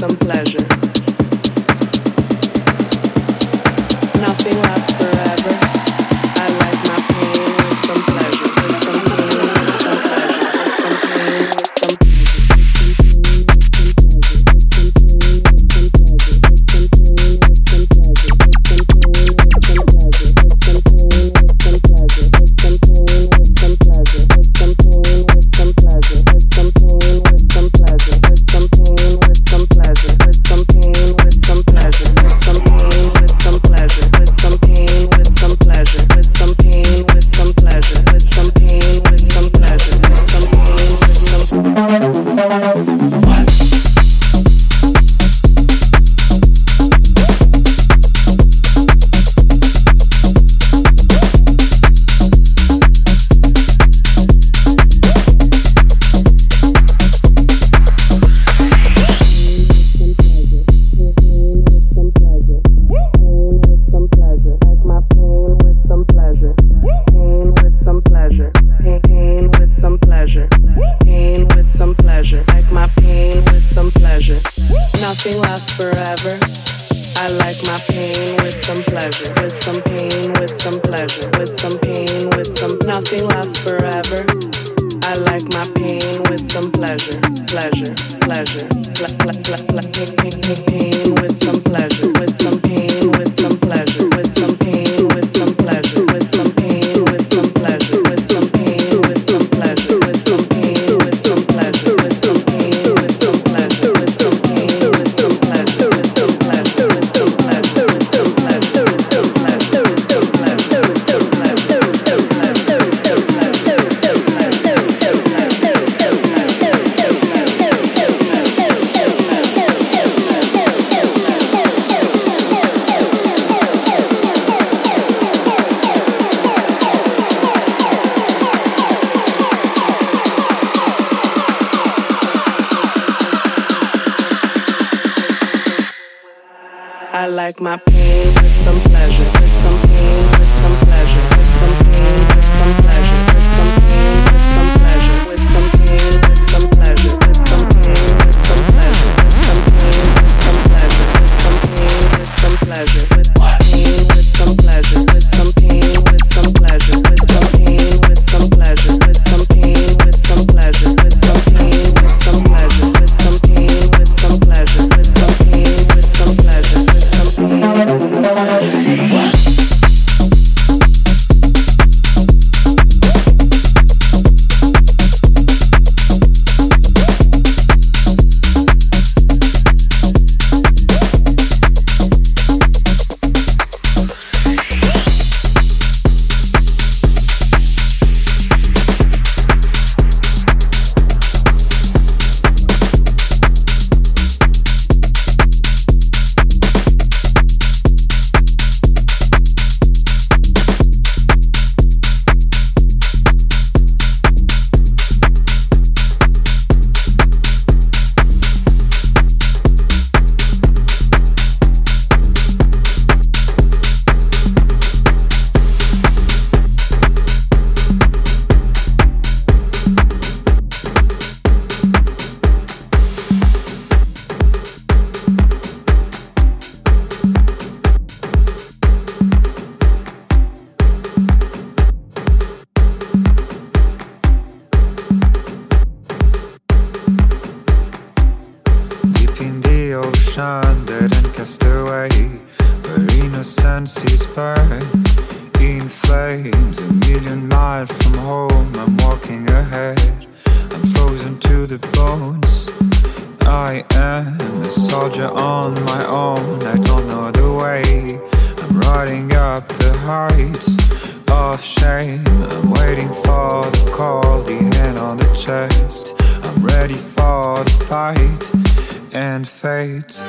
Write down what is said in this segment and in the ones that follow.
Some someplace. With some pleasure, with some pain, and fades.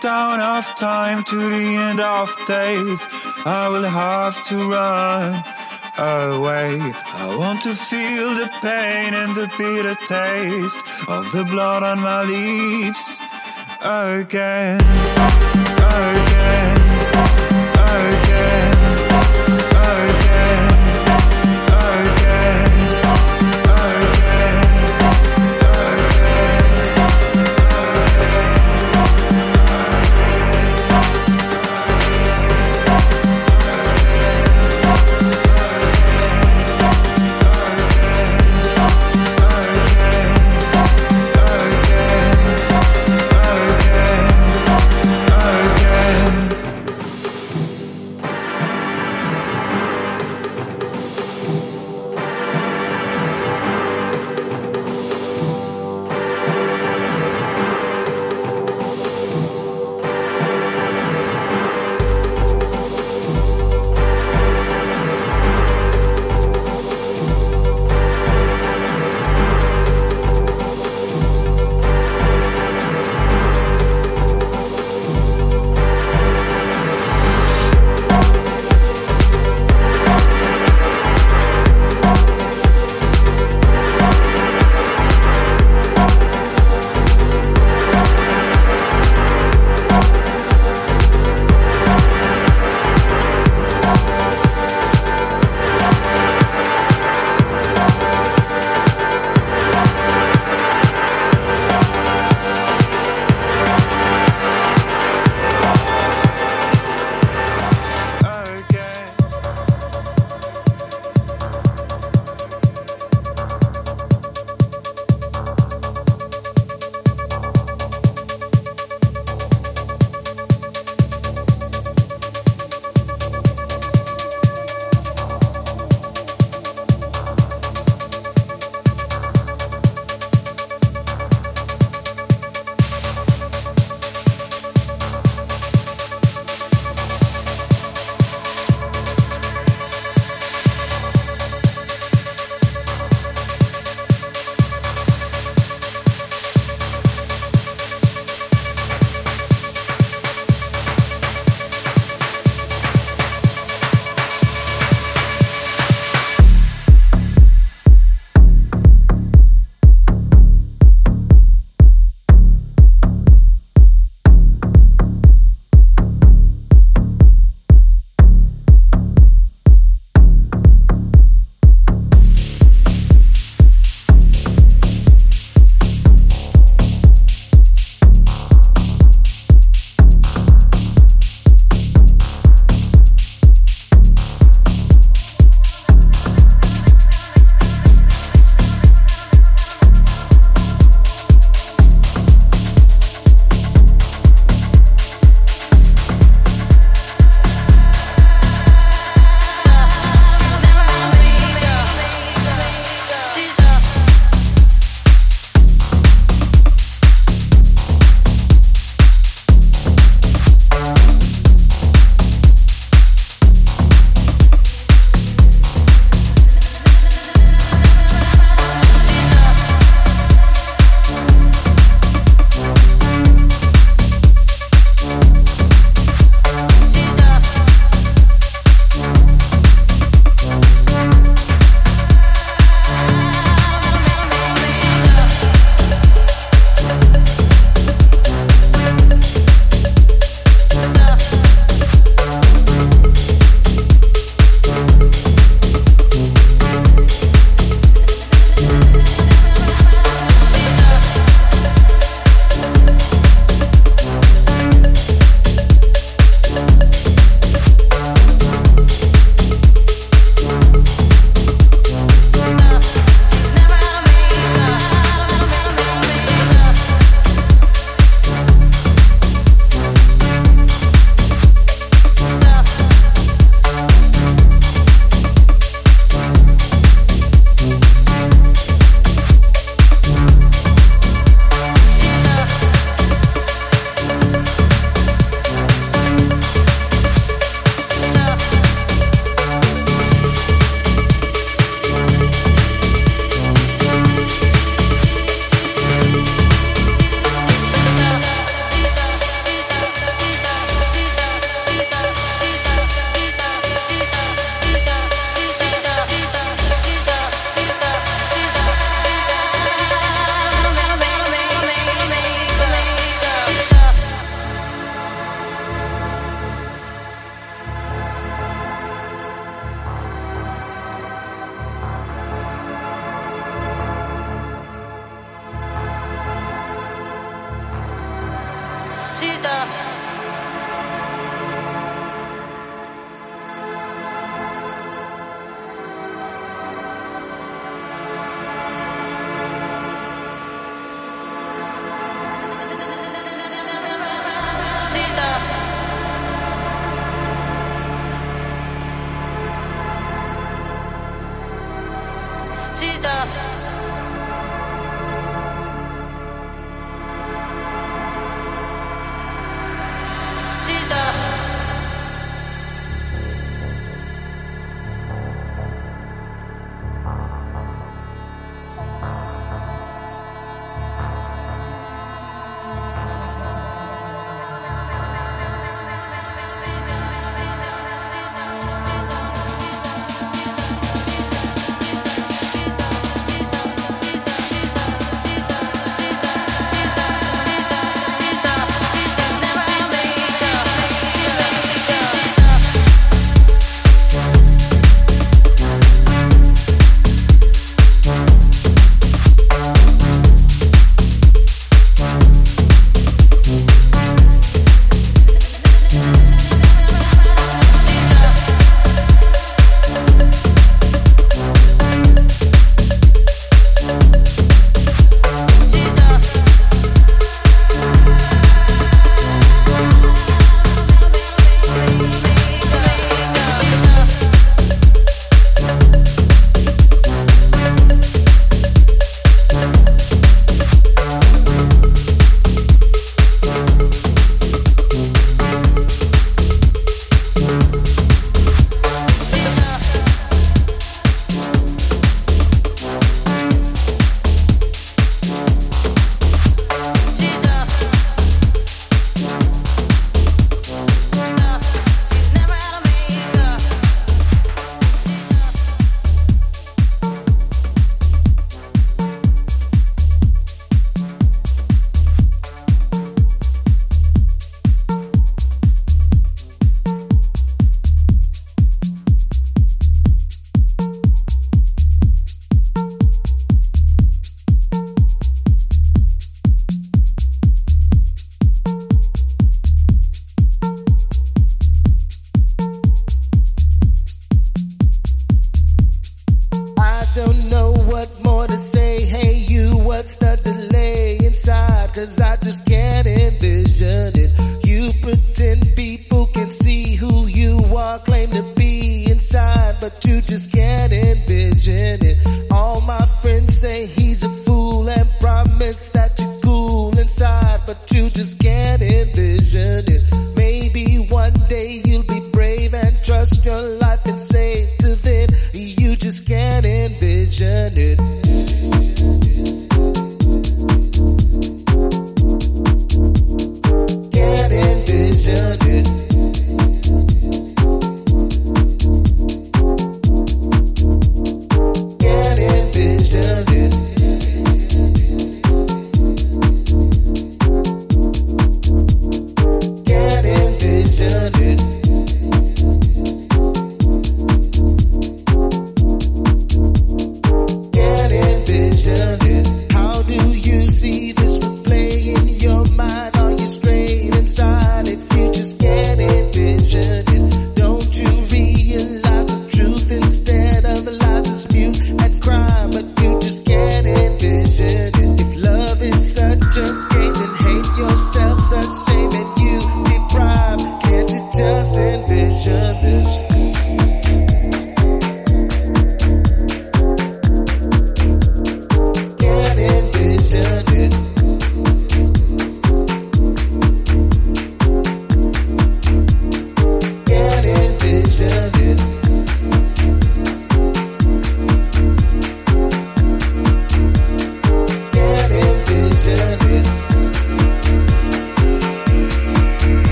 Dawn of time to the end of days, I will have to run away. I want to feel the pain and the bitter taste of the blood on my lips again, again, again.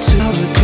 直到。